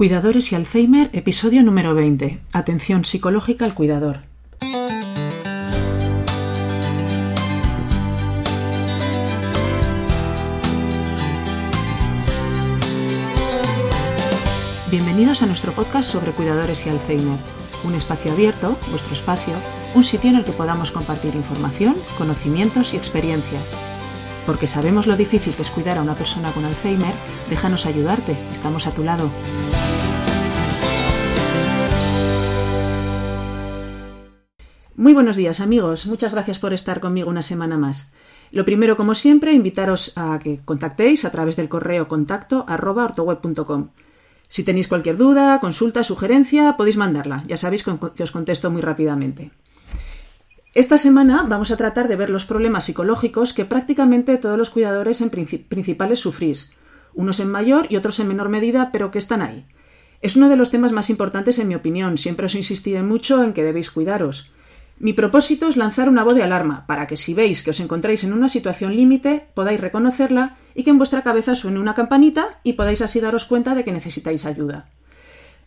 Cuidadores y Alzheimer, episodio número 20. Atención psicológica al cuidador. Bienvenidos a nuestro podcast sobre cuidadores y Alzheimer, un espacio abierto, vuestro espacio, un sitio en el que podamos compartir información, conocimientos y experiencias. Porque sabemos lo difícil que es cuidar a una persona con Alzheimer, déjanos ayudarte, estamos a tu lado. Muy buenos días amigos, muchas gracias por estar conmigo una semana más. Lo primero, como siempre, invitaros a que contactéis a través del correo contacto arroba ortoweb.com. Si tenéis cualquier duda, consulta, sugerencia, podéis mandarla. Ya sabéis que os contesto muy rápidamente. Esta semana vamos a tratar de ver los problemas psicológicos que prácticamente todos los cuidadores en principales sufrís, unos en mayor y otros en menor medida, pero que están ahí. Es uno de los temas más importantes en mi opinión, siempre os insistiré mucho en que debéis cuidaros. Mi propósito es lanzar una voz de alarma para que si veis que os encontráis en una situación límite podáis reconocerla y que en vuestra cabeza suene una campanita y podáis así daros cuenta de que necesitáis ayuda.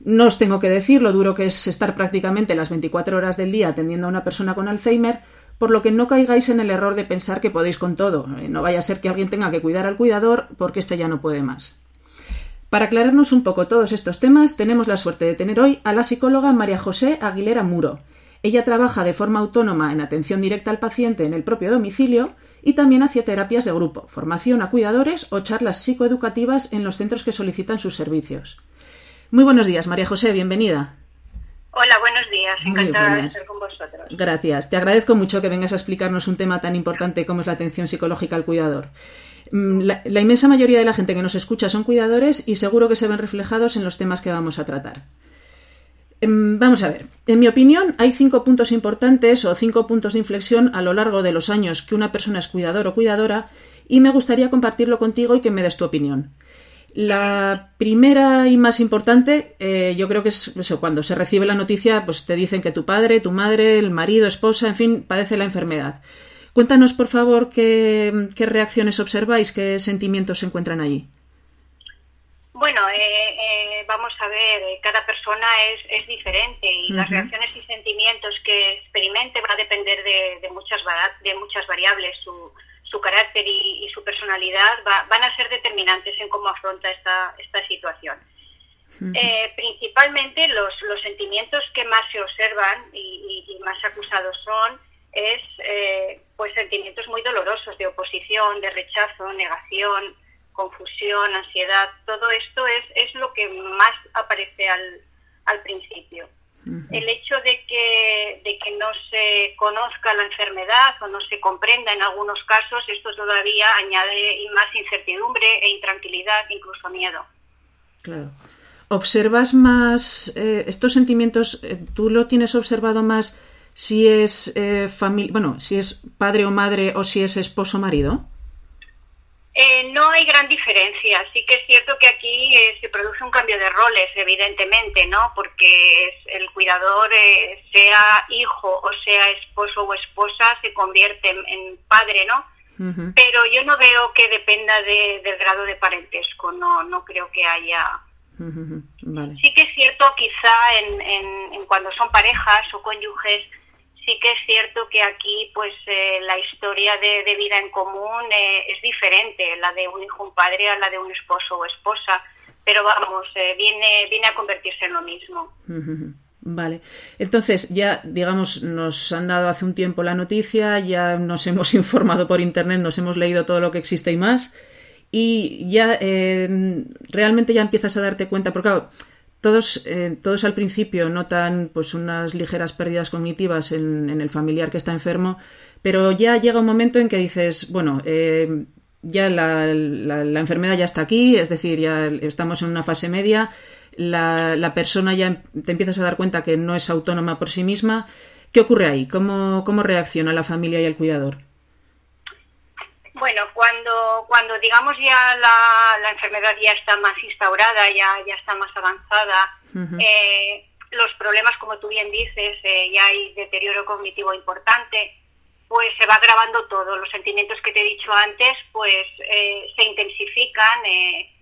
No os tengo que decir lo duro que es estar prácticamente las 24 horas del día atendiendo a una persona con Alzheimer, por lo que no caigáis en el error de pensar que podéis con todo. Eh, no vaya a ser que alguien tenga que cuidar al cuidador porque éste ya no puede más. Para aclararnos un poco todos estos temas, tenemos la suerte de tener hoy a la psicóloga María José Aguilera Muro, ella trabaja de forma autónoma en atención directa al paciente en el propio domicilio y también hacía terapias de grupo, formación a cuidadores o charlas psicoeducativas en los centros que solicitan sus servicios. Muy buenos días, María José, bienvenida. Hola, buenos días. Encantada de estar con vosotros. Gracias. Te agradezco mucho que vengas a explicarnos un tema tan importante como es la atención psicológica al cuidador. Mm, la, la, inmensa mayoría de la gente que nos escucha son cuidadores y seguro que se ven reflejados en los temas que vamos a tratar. Em, vamos a ver, en mi opinión hay cinco puntos importantes o cinco puntos de inflexión a lo largo de los años que una persona es cuidador o cuidadora y me gustaría compartirlo contigo y que me des tu opinión. La primera y más importante, eh, yo creo que es eso, cuando se recibe la noticia, pues te dicen que tu padre, tu madre, el marido, esposa, en fin, padece la enfermedad. Cuéntanos, por favor, qué, qué reacciones observáis, qué sentimientos se encuentran allí. Bueno, eh, eh, vamos a ver, eh, cada persona es, es diferente y las reacciones y sentimientos que experimente va a depender de, muchas, de muchas variables. Su, su carácter y, su personalidad van a ser determinantes en cómo afronta esta, esta situación. principalmente los, los sentimientos que más se observan y, y más acusados son es pues sentimientos muy dolorosos de oposición, de rechazo, negación, confusión, ansiedad, todo esto es, es lo que más aparece al, al principio. El hecho de que, de que no se conozca la enfermedad o no se comprenda en algunos casos, esto todavía añade más incertidumbre e intranquilidad, incluso miedo. Claro. ¿Observas más eh, estos sentimientos? Eh, ¿Tú lo tienes observado más si es eh, familia, bueno, si es padre o madre o si es esposo o marido? Eh, no hay gran diferencia. Sí que es cierto que aquí eh, se produce un cambio de roles, evidentemente, ¿no? Porque es, el cuidador, eh, sea hijo o sea esposo o esposa, se convierte en, padre, ¿no? Pero yo no veo que dependa de, del grado de parentesco, no, no creo que haya. Sí que es cierto, quizá en, en, en cuando son parejas o cónyuges, sí que es cierto que aquí pues eh, la historia de, vida en común eh, es diferente, la de un hijo, un padre a la de un esposo o esposa, pero vamos, eh, viene, viene a convertirse en lo mismo. Vale, entonces ya, digamos, nos han dado hace un tiempo la noticia, ya nos hemos informado por internet, nos hemos leído todo lo que existe y más, y ya realmente ya empiezas a darte cuenta, porque todos, eh, todos al principio notan pues unas ligeras pérdidas cognitivas en, el familiar que está enfermo, pero ya llega un momento en que dices, bueno, eh, ya la, enfermedad ya está aquí, es decir, ya estamos en una fase media, la, la, persona ya te empiezas a dar cuenta que no es autónoma por sí misma. ¿Qué ocurre ahí? ¿Cómo, cómo reacciona la familia y el cuidador? Bueno, cuando, cuando digamos ya la, la enfermedad ya está más instaurada, ya, ya está más avanzada, eh, los problemas, como tú bien dices, eh, ya hay deterioro cognitivo importante, pues se va agravando todo. Los sentimientos que te he dicho antes, pues eh, se intensifican, eh,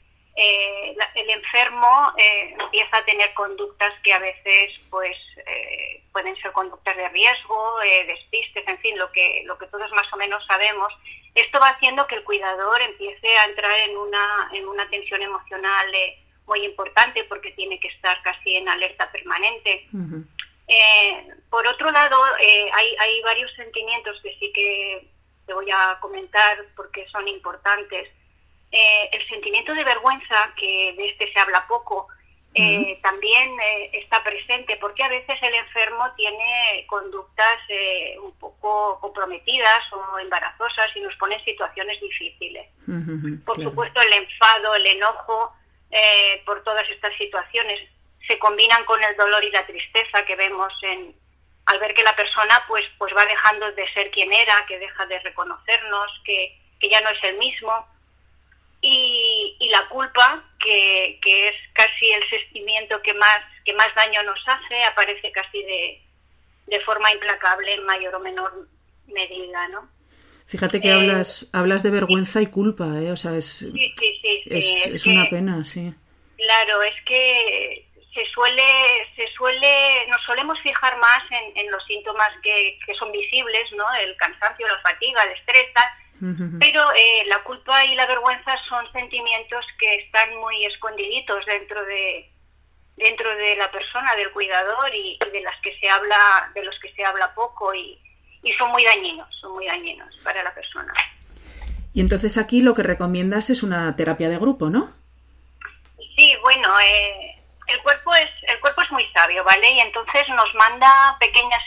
el enfermo eh, empieza a tener conductas que a veces pues eh, pueden ser conductas de riesgo, despistes, en fin, lo que, lo que todos más o menos sabemos. Esto va haciendo que el cuidador empiece a entrar en una, en una tensión emocional muy importante porque tiene que estar casi en alerta permanente. por otro lado, hay, hay varios sentimientos que sí que te voy a comentar porque son importantes. Eh, el sentimiento de vergüenza, que de este se habla poco, eh, también eh, está presente porque a veces el enfermo tiene conductas un poco comprometidas o embarazosas y nos pone en situaciones difíciles. por supuesto, el enfado, el enojo por todas estas situaciones se combinan con el dolor y la tristeza que vemos en, al ver que la persona pues, pues va dejando de ser quien era, que deja de reconocernos, que, que ya no es el mismo y, y la culpa, que, que, es casi el sentimiento que más, que más daño nos hace, aparece casi de, de forma implacable en mayor o menor medida, ¿no? Fíjate que eh, hablas, hablas de vergüenza y culpa, ¿eh? O sea, es, sí, sí, sí, es, es una pena, sí. Claro, es que se suele, se suele, nos solemos fijar más en, en los síntomas que, que, son visibles, ¿no? El cansancio, la fatiga, el estrés, tal, pero eh, la culpa y la vergüenza son sentimientos que están muy escondiditos dentro de dentro de la persona, del cuidador y, de las que se habla, de los que se habla poco y, y son muy dañinos, son muy dañinos para la persona. Y entonces aquí lo que recomiendas es una terapia de grupo, ¿no? Sí, bueno, eh, el cuerpo es el cuerpo es muy sabio, ¿vale? Y entonces nos manda pequeñas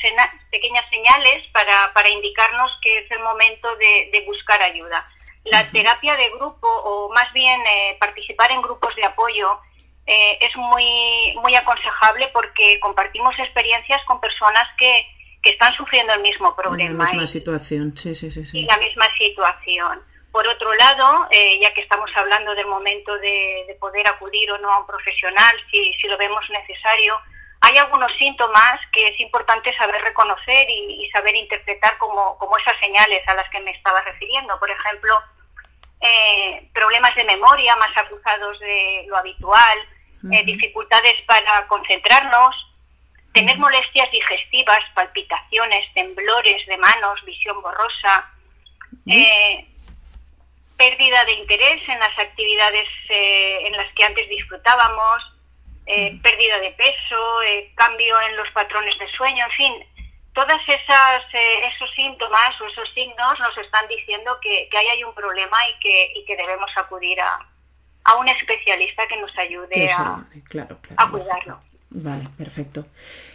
pequeñas señales para, para indicarnos que es el momento de, buscar ayuda. La terapia de grupo o más bien eh, participar en grupos de apoyo eh, es muy muy aconsejable porque compartimos experiencias con personas que, que están sufriendo el mismo problema. la misma situación, sí, sí, sí, sí. Y la misma situación. Por otro lado, eh, ya que estamos hablando del momento de, poder acudir o no a un profesional, si, si, lo vemos necesario, hay algunos síntomas que es importante saber reconocer y, saber interpretar como, como, esas señales a las que me estaba refiriendo. Por ejemplo, eh, problemas de memoria más acusados de lo habitual, eh, dificultades para concentrarnos, tener molestias digestivas, palpitaciones, temblores de manos, visión borrosa pérdida de interés en las actividades eh, en las que antes disfrutábamos, eh, pérdida de peso, eh, cambio en los patrones de sueño, en fin, todas esas esos síntomas o esos signos nos están diciendo que, que ahí hay un problema y que, y que debemos acudir a, a un especialista que nos ayude a, a cuidarlo. Vale, perfecto.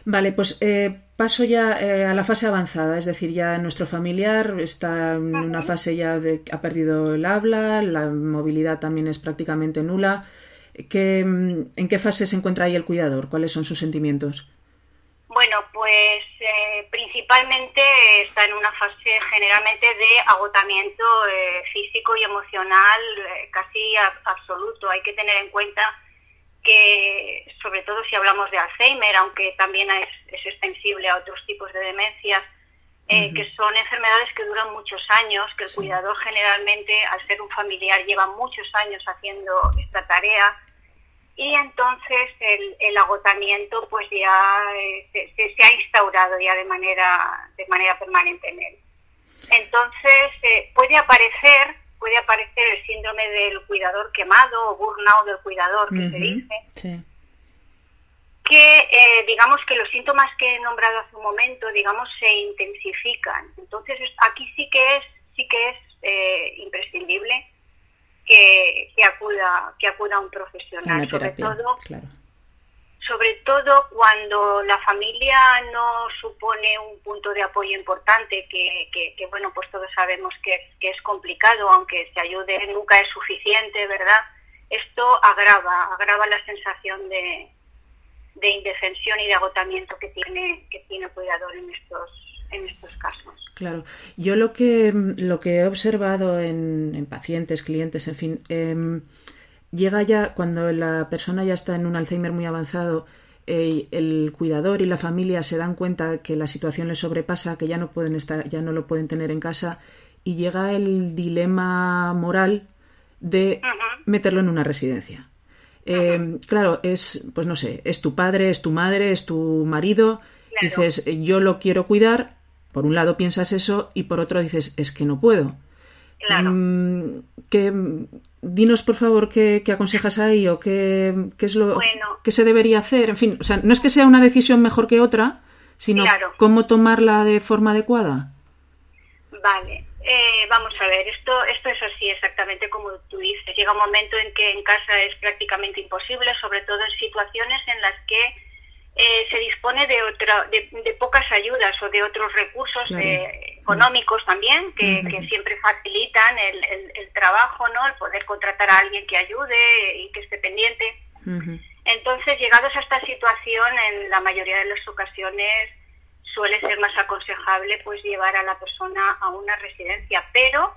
Vale, pues eh, paso ya eh, a la fase avanzada, es decir, ya nuestro familiar está en una fase ya de ha perdido el habla, la movilidad también es prácticamente nula. ¿Qué, ¿En qué fase se encuentra ahí el cuidador? ¿Cuáles son sus sentimientos? Bueno, pues eh, principalmente está en una fase generalmente de agotamiento físico y emocional casi absoluto. Hay que tener en cuenta que sobre todo si hablamos de Alzheimer, aunque también es, extensible a otros tipos de demencias, eh, que son enfermedades que duran muchos años, que el cuidador generalmente, al ser un familiar, lleva muchos años haciendo esta tarea. Y entonces el, el agotamiento pues ya eh, se, se, ha instaurado ya de manera, de manera permanente en él. Entonces eh, puede aparecer puede aparecer el síndrome del cuidador quemado o burnout del cuidador, que se dice. Que eh, digamos que los síntomas que he nombrado hace un momento, digamos, se intensifican. Entonces aquí sí que es, sí que es eh, imprescindible que, que, acuda, que acuda un profesional, sobre todo. Claro sobre todo cuando la familia no supone un punto de apoyo importante, que, que, bueno, pues todos sabemos que, que, es complicado, aunque se ayude nunca es suficiente, ¿verdad? Esto agrava, agrava la sensación de, de indefensión y de agotamiento que tiene, que tiene el cuidador en estos, en estos casos. Claro, yo lo que, lo que he observado en, en pacientes, clientes, en fin, eh, llega ya cuando la persona ya está en un Alzheimer muy avanzado, eh, el cuidador y la familia se dan cuenta que la situación les sobrepasa, que ya no pueden estar, ya no lo pueden tener en casa, y llega el dilema moral de meterlo en una residencia. Eh, claro, es, pues no sé, es tu padre, es tu madre, es tu marido. Dices, yo lo quiero cuidar. Por un lado piensas eso y por otro dices, es que no puedo. Claro. Mm, que, dinos, por favor, qué, aconsejas ahí o qué, qué es lo que se debería hacer. En fin, o sea, no es que sea una decisión mejor que otra, sino cómo tomarla de forma adecuada. Vale. Eh, vamos a ver, esto, esto es así exactamente como tú dices. Llega un momento en que en casa es prácticamente imposible, sobre todo en situaciones en las que eh, se dispone de, otra, de, pocas ayudas o de otros recursos eh, económicos también que, siempre facilitan el, el, trabajo, ¿no? El poder contratar a alguien que ayude y que esté pendiente. Entonces, llegados a esta situación, en la mayoría de las ocasiones suele ser más aconsejable pues llevar a la persona a una residencia, pero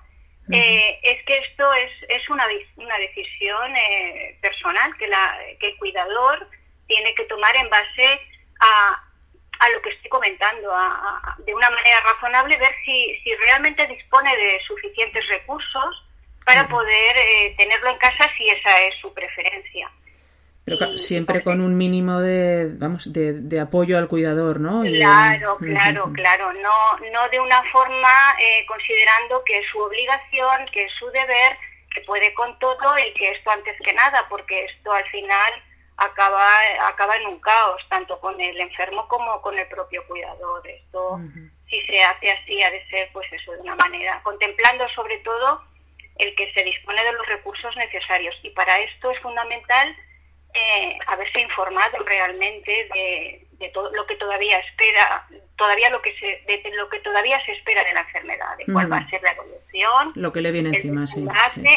eh, es que esto es, es una, una decisión eh, personal que, la, que el cuidador tiene que tomar en base a, a lo que estoy comentando, de una manera razonable, ver si, si realmente dispone de suficientes recursos para poder eh, tenerlo en casa si esa es su preferencia. Pero siempre con un mínimo de, vamos, de, de apoyo al cuidador, ¿no? Claro, claro, claro. No, no de una forma eh, considerando que es su obligación, que es su deber, que puede con todo y que esto antes que nada, porque esto al final acaba, acaba en un caos, tanto con el enfermo como con el propio cuidador. Esto, si se hace así, ha de ser, pues eso, de una manera, contemplando sobre todo el que se dispone de los recursos necesarios. Y para esto es fundamental eh, haberse informado realmente de, todo lo que todavía espera, todavía lo que se, de, lo que todavía se espera de la enfermedad, de cuál va a ser la evolución, lo que le viene encima, sí,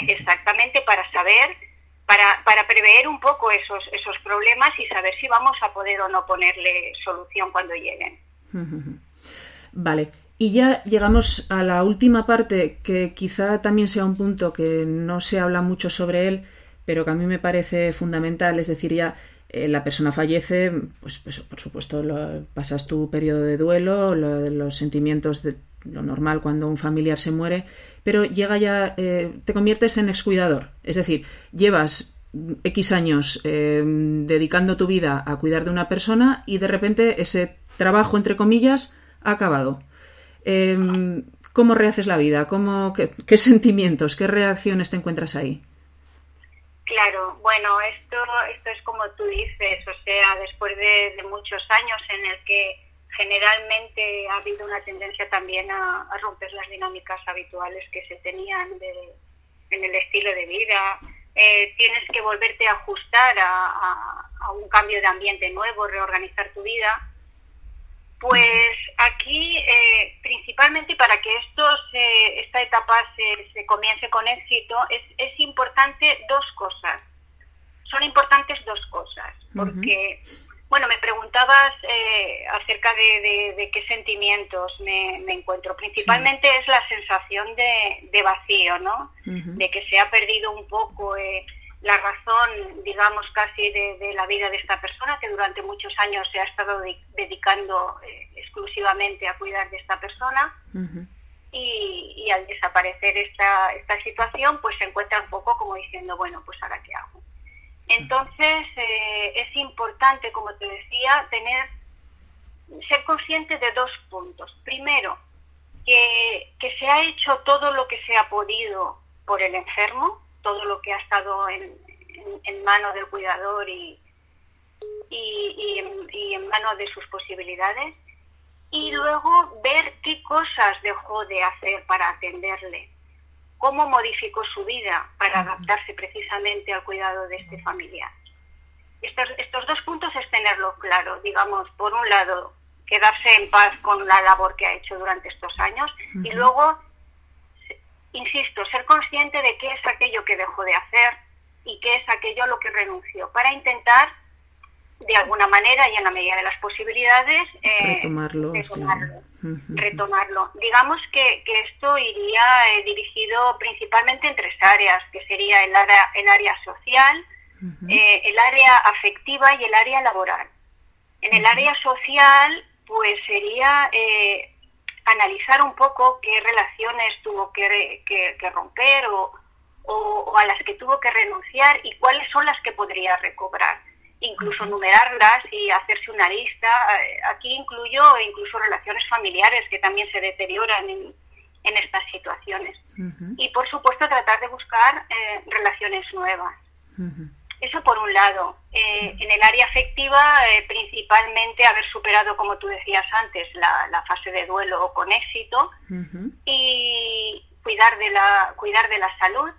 exactamente para saber, para, para prever un poco esos esos problemas y saber si vamos a poder o no ponerle solución cuando lleguen. Vale. Y ya llegamos a la última parte, que quizá también sea un punto que no se habla mucho sobre él, pero que a mí me parece fundamental, es decir, ya eh, la persona fallece, pues, pues por supuesto pasas tu periodo de duelo, los sentimientos de lo normal cuando un familiar se muere, pero llega ya, eh, te conviertes en excuidador, es decir, llevas X años eh, dedicando tu vida a cuidar de una persona y de repente ese trabajo, entre comillas, ha acabado. Em, ¿Cómo rehaces la vida? ¿Cómo, qué sentimientos, qué reacciones te encuentras ahí? Claro, bueno, esto, esto es como tú dices, o sea, después de, muchos años en el que generalmente ha habido una tendencia también a, romper las dinámicas habituales que se tenían en el estilo de vida, eh, tienes que volverte a ajustar a, un cambio de ambiente nuevo, reorganizar tu vida. Pues aquí, eh, principalmente para que esto esta etapa se, comience con éxito, es, es, importante dos cosas. Son importantes dos cosas, porque, bueno, me preguntabas eh, acerca de, qué sentimientos me, encuentro. Principalmente es la sensación de, vacío, ¿no? De que se ha perdido un poco. Eh, la razón, digamos, casi de, la vida de esta persona, que durante muchos años se ha estado dedicando eh, exclusivamente a cuidar de esta persona. y, al desaparecer esta, esta situación, pues se encuentra un poco como diciendo, bueno, pues ahora qué hago. Entonces, eh, es importante, como te decía, tener, ser consciente de dos puntos. Primero, que, que se ha hecho todo lo que se ha podido por el enfermo, todo lo que ha estado en, en, manos del cuidador y, y, en, manos de sus posibilidades. Y luego ver qué cosas dejó de hacer para atenderle, cómo modificó su vida para adaptarse precisamente al cuidado de este familiar. Estos, estos dos puntos es tenerlo claro, digamos, por un lado, quedarse en paz con la labor que ha hecho durante estos años y luego insisto, ser consciente de qué es aquello que dejó de hacer y qué es aquello a lo que renunció, para intentar, de alguna manera y en la medida de las posibilidades, eh, retomarlo. Retomarlo, Digamos que, esto iría eh, dirigido principalmente en tres áreas, que sería el área, el área social, eh, el área afectiva y el área laboral. En el área social, pues sería analizar un poco qué relaciones tuvo que, romper o, o, a las que tuvo que renunciar y cuáles son las que podría recobrar. Incluso numerarlas y hacerse una lista. Eh, aquí incluyo incluso relaciones familiares que también se deterioran en, estas situaciones. Y por supuesto tratar de buscar eh, relaciones nuevas. Eso por un lado. Eh, en el área afectiva, principalmente haber superado, como tú decías antes, la, fase de duelo con éxito y cuidar de la, cuidar de la salud,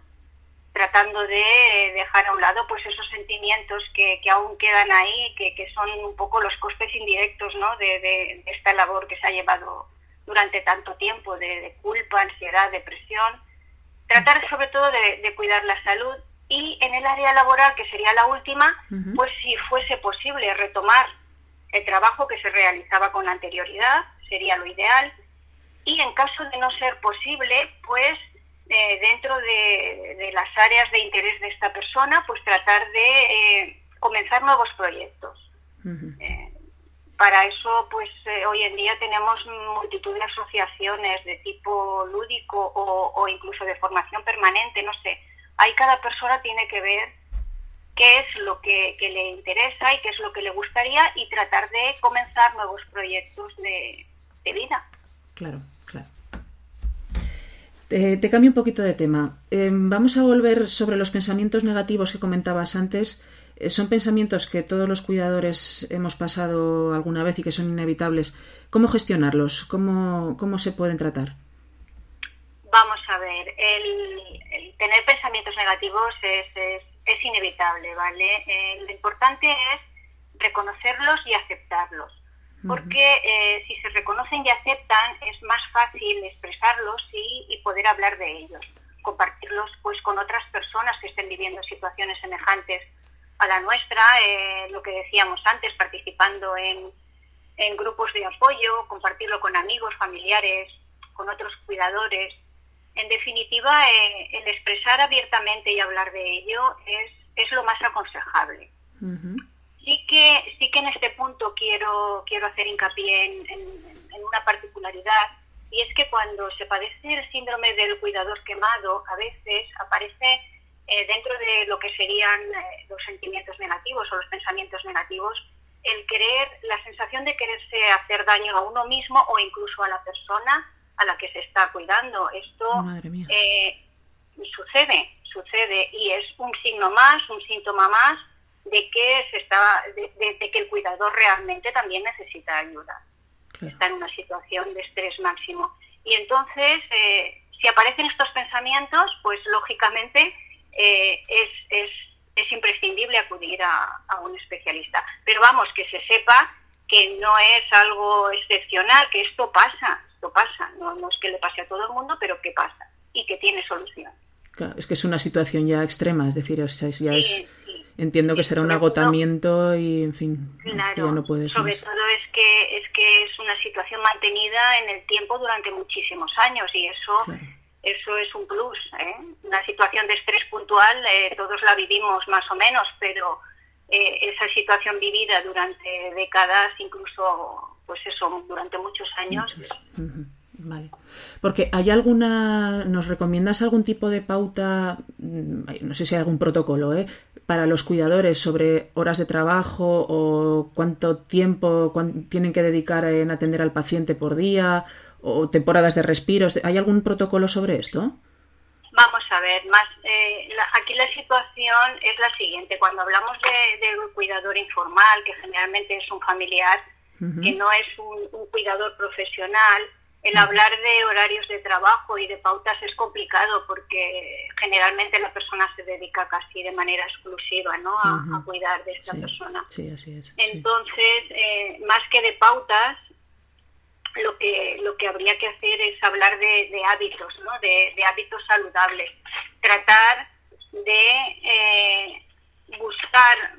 tratando de dejar a un lado pues esos sentimientos que, que aún quedan ahí, que, que, son un poco los costes indirectos ¿no? de, de, esta labor que se ha llevado durante tanto tiempo, de, culpa, ansiedad, depresión. Tratar sobre todo de, cuidar la salud y en el área laboral, que sería la última, pues si fuese posible retomar el trabajo que se realizaba con anterioridad, sería lo ideal. Y en caso de no ser posible, pues eh, dentro de, las áreas de interés de esta persona, pues tratar de eh, comenzar nuevos proyectos. Eh, para eso, pues hoy en día tenemos multitud de asociaciones de tipo lúdico o, incluso de formación permanente, no sé. Ahí cada persona tiene que ver qué es lo que, le interesa y qué es lo que le gustaría y tratar de comenzar nuevos proyectos de vida. Claro. Te cambio un poquito de tema. Em, vamos a volver sobre los pensamientos negativos que comentabas antes. Eh, son pensamientos que todos los cuidadores hemos pasado alguna vez y que son inevitables. ¿Cómo gestionarlos? ¿Cómo, cómo se pueden tratar? Vamos a ver, el, tener pensamientos negativos es, es, inevitable, ¿vale? Eh, lo importante es reconocerlos y aceptarlos porque eh, si se reconocen y aceptan es más fácil expresarlos y, poder hablar de ellos, compartirlos pues con otras personas que estén viviendo situaciones semejantes a la nuestra, eh, lo que decíamos antes, participando en, grupos de apoyo, compartirlo con amigos, familiares, con otros cuidadores. En definitiva, eh, el expresar abiertamente y hablar de ello es, es lo más aconsejable sí que sí que en este punto quiero quiero hacer hincapié en, una particularidad y es que cuando se padece el síndrome del cuidador quemado a veces aparece eh, dentro de lo que serían eh, los sentimientos negativos o los pensamientos negativos el querer la sensación de quererse hacer daño a uno mismo o incluso a la persona a la que se está cuidando. Esto eh, sucede sucede y es un signo más un síntoma más de que se está, de, que el cuidador realmente también necesita ayuda. Está en una situación de estrés máximo. Y entonces, eh, si aparecen estos pensamientos, pues lógicamente eh, es, es, es, imprescindible acudir a, a, un especialista. Pero vamos, que se sepa que no es algo excepcional, que esto pasa, esto pasa. No, no es que le pase a todo el mundo, pero que pasa y que tiene solución. es que es una situación ya extrema, es decir, ya es entiendo que será un agotamiento y en fin ya no puedes sobre todo es que es que es una situación mantenida en el tiempo durante muchísimos años y eso eso es un plus ¿eh? una situación de estrés puntual eh, todos la vivimos más o menos pero eh, esa situación vivida durante décadas incluso pues eso durante muchos años Vale. Porque hay alguna, ¿nos recomiendas algún tipo de pauta, mm, no sé si hay algún protocolo, ¿eh? Para los cuidadores sobre horas de trabajo o cuánto tiempo tienen que dedicar en atender al paciente por día o temporadas de respiros? ¿Hay algún protocolo sobre esto? Vamos a ver, más eh, aquí la situación es la siguiente. Cuando hablamos de, un cuidador informal, que generalmente es un familiar, que no es un cuidador profesional, el hablar de horarios de trabajo y de pautas es complicado porque generalmente la persona se dedica casi de manera exclusiva ¿no? a, cuidar de esta persona. Sí, así es. Entonces, eh, más que de pautas, lo que, lo que habría que hacer es hablar de, hábitos, ¿no? de, hábitos saludables. Tratar de eh, buscar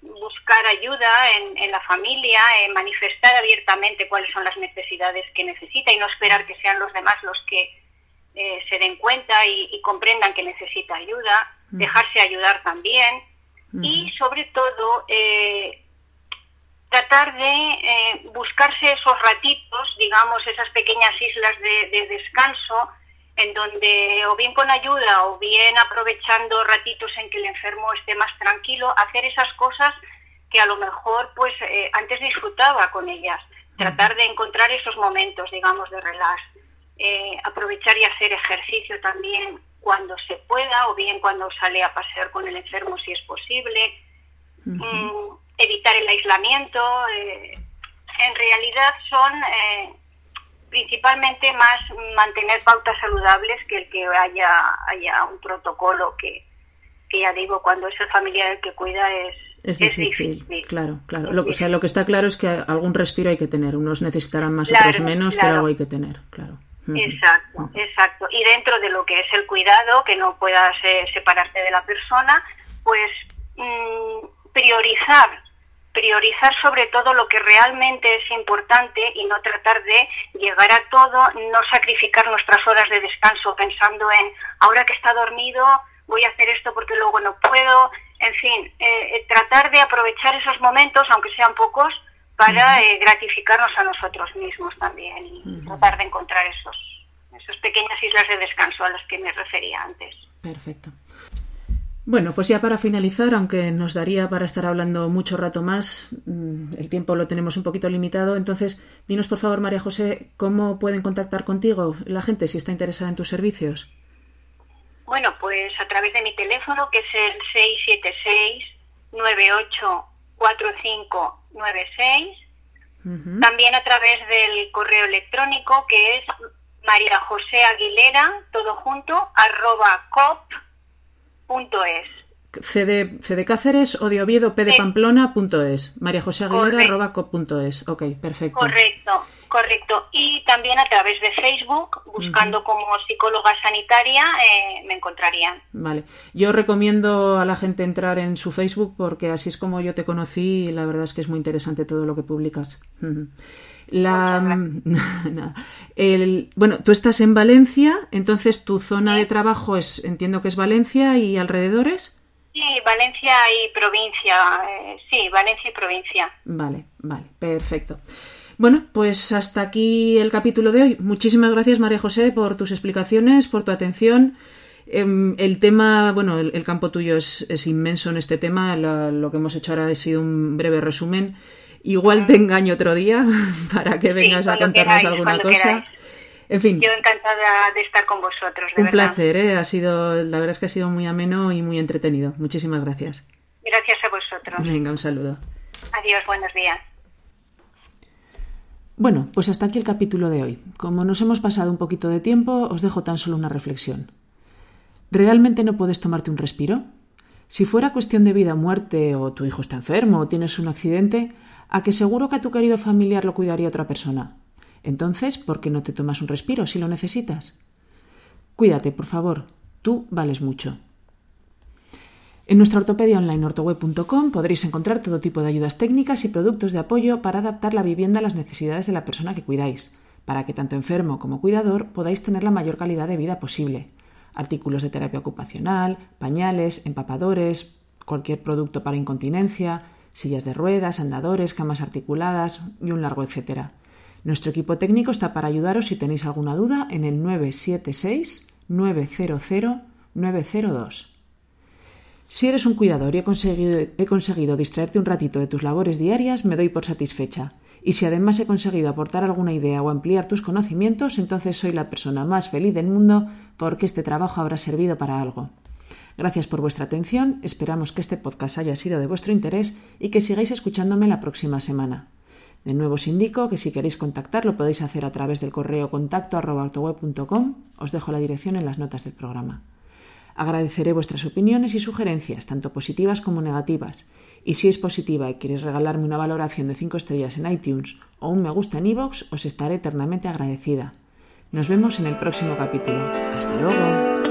buscar ayuda en, la familia, en manifestar abiertamente cuáles son las necesidades que necesita y no esperar que sean los demás los que eh, se den cuenta y, comprendan que necesita ayuda, dejarse ayudar también y sobre todo eh, tratar de eh, buscarse esos ratitos, digamos, esas pequeñas islas de, descanso en donde o bien con ayuda o bien aprovechando ratitos en que el enfermo esté más tranquilo, hacer esas cosas que a lo mejor pues eh, antes disfrutaba con ellas, tratar de encontrar esos momentos, digamos, de relax, eh, aprovechar y hacer ejercicio también cuando se pueda o bien cuando sale a pasear con el enfermo si es posible, mm, evitar el aislamiento. Eh, en realidad son principalmente más mantener pautas saludables que el que haya, haya un protocolo que, que ya digo, cuando es el familiar el que cuida es, es difícil, claro, claro. Lo, o sea, lo que está claro es que algún respiro hay que tener. Unos necesitarán más, otros menos, pero algo hay que tener, claro. Exacto, exacto. Y dentro de lo que es el cuidado, que no puedas separarte de la persona, pues mm, priorizar priorizar sobre todo lo que realmente es importante y no tratar de llegar a todo, no sacrificar nuestras horas de descanso pensando en ahora que está dormido voy a hacer esto porque luego no puedo, en fin, eh, eh, tratar de aprovechar esos momentos, aunque sean pocos, para eh, gratificarnos a nosotros mismos también y tratar de encontrar esos, esas pequeñas islas de descanso a las que me refería antes. Perfecto. Bueno, pues ya para finalizar, aunque nos daría para estar hablando mucho rato más, mm, el tiempo lo tenemos un poquito limitado, entonces dinos por favor, María José, ¿cómo pueden contactar contigo la gente si está interesada en tus servicios? Bueno, pues a través de mi teléfono, que es el 676-984596. También a través del correo electrónico, que es María José Aguilera, todo junto, arroba cop es. C de, C de Cáceres o de Oviedo, P de Pamplona, punto es. María José Aguilera, arroba punto es. Ok, perfecto. Correcto, correcto. Y también a través de Facebook, buscando como psicóloga sanitaria, eh, me encontrarían. Vale. Yo recomiendo a la gente entrar en su Facebook porque así es como yo te conocí y la verdad es que es muy interesante todo lo que publicas. La, el, bueno, tú estás en Valencia, entonces tu zona de trabajo es, entiendo que es Valencia y alrededores. Sí, Valencia y provincia. Eh, sí, Valencia y provincia. Vale, vale, perfecto. Bueno, pues hasta aquí el capítulo de hoy. Muchísimas gracias, María José, por tus explicaciones, por tu atención. Em, el tema, bueno, el, campo tuyo es, es, inmenso en este tema. lo que hemos hecho ahora ha sido un breve resumen. Igual te engaño otro día para que vengas a contarnos alguna cosa. En fin. Yo encantada de estar con vosotros. un placer, ¿eh? Ha sido, la verdad es que ha sido muy ameno y muy entretenido. Muchísimas gracias. Gracias a vosotros. Venga, un saludo. Adiós, buenos días. Bueno, pues hasta aquí el capítulo de hoy. Como nos hemos pasado un poquito de tiempo, os dejo tan solo una reflexión. ¿Realmente no puedes tomarte un respiro? Si fuera cuestión de vida o muerte, o tu hijo está enfermo, o tienes un accidente, a que seguro que a tu querido familiar lo cuidaría otra persona. Entonces, ¿por qué no te tomas un respiro si lo necesitas? Cuídate, por favor. Tú vales mucho. En nuestra ortopedia online ortoweb.com podréis encontrar todo tipo de ayudas técnicas y productos de apoyo para adaptar la vivienda a las necesidades de la persona que cuidáis, para que tanto enfermo como cuidador podáis tener la mayor calidad de vida posible. Artículos de terapia ocupacional, pañales, empapadores, cualquier producto para incontinencia, sillas de ruedas, andadores, camas articuladas y un largo etcétera. Nuestro equipo técnico está para ayudaros si tenéis alguna duda en el 976 900 902. Si eres un cuidador y he conseguido, he conseguido distraerte un ratito de tus labores diarias, me doy por satisfecha. Y si además he conseguido aportar alguna idea o ampliar tus conocimientos, entonces soy la persona más feliz del mundo porque este trabajo habrá servido para algo. Gracias por vuestra atención, esperamos que este podcast haya sido de vuestro interés y que sigáis escuchándome la próxima semana. De nuevo os indico que si queréis contactar lo podéis hacer a través del correo contacto Os dejo la dirección en las notas del programa. Agradeceré vuestras opiniones y sugerencias, tanto positivas como negativas. Y si es positiva y queréis regalarme una valoración de 5 estrellas en iTunes o un me gusta en iVoox, os estaré eternamente agradecida. Nos vemos en el próximo capítulo. Hasta luego.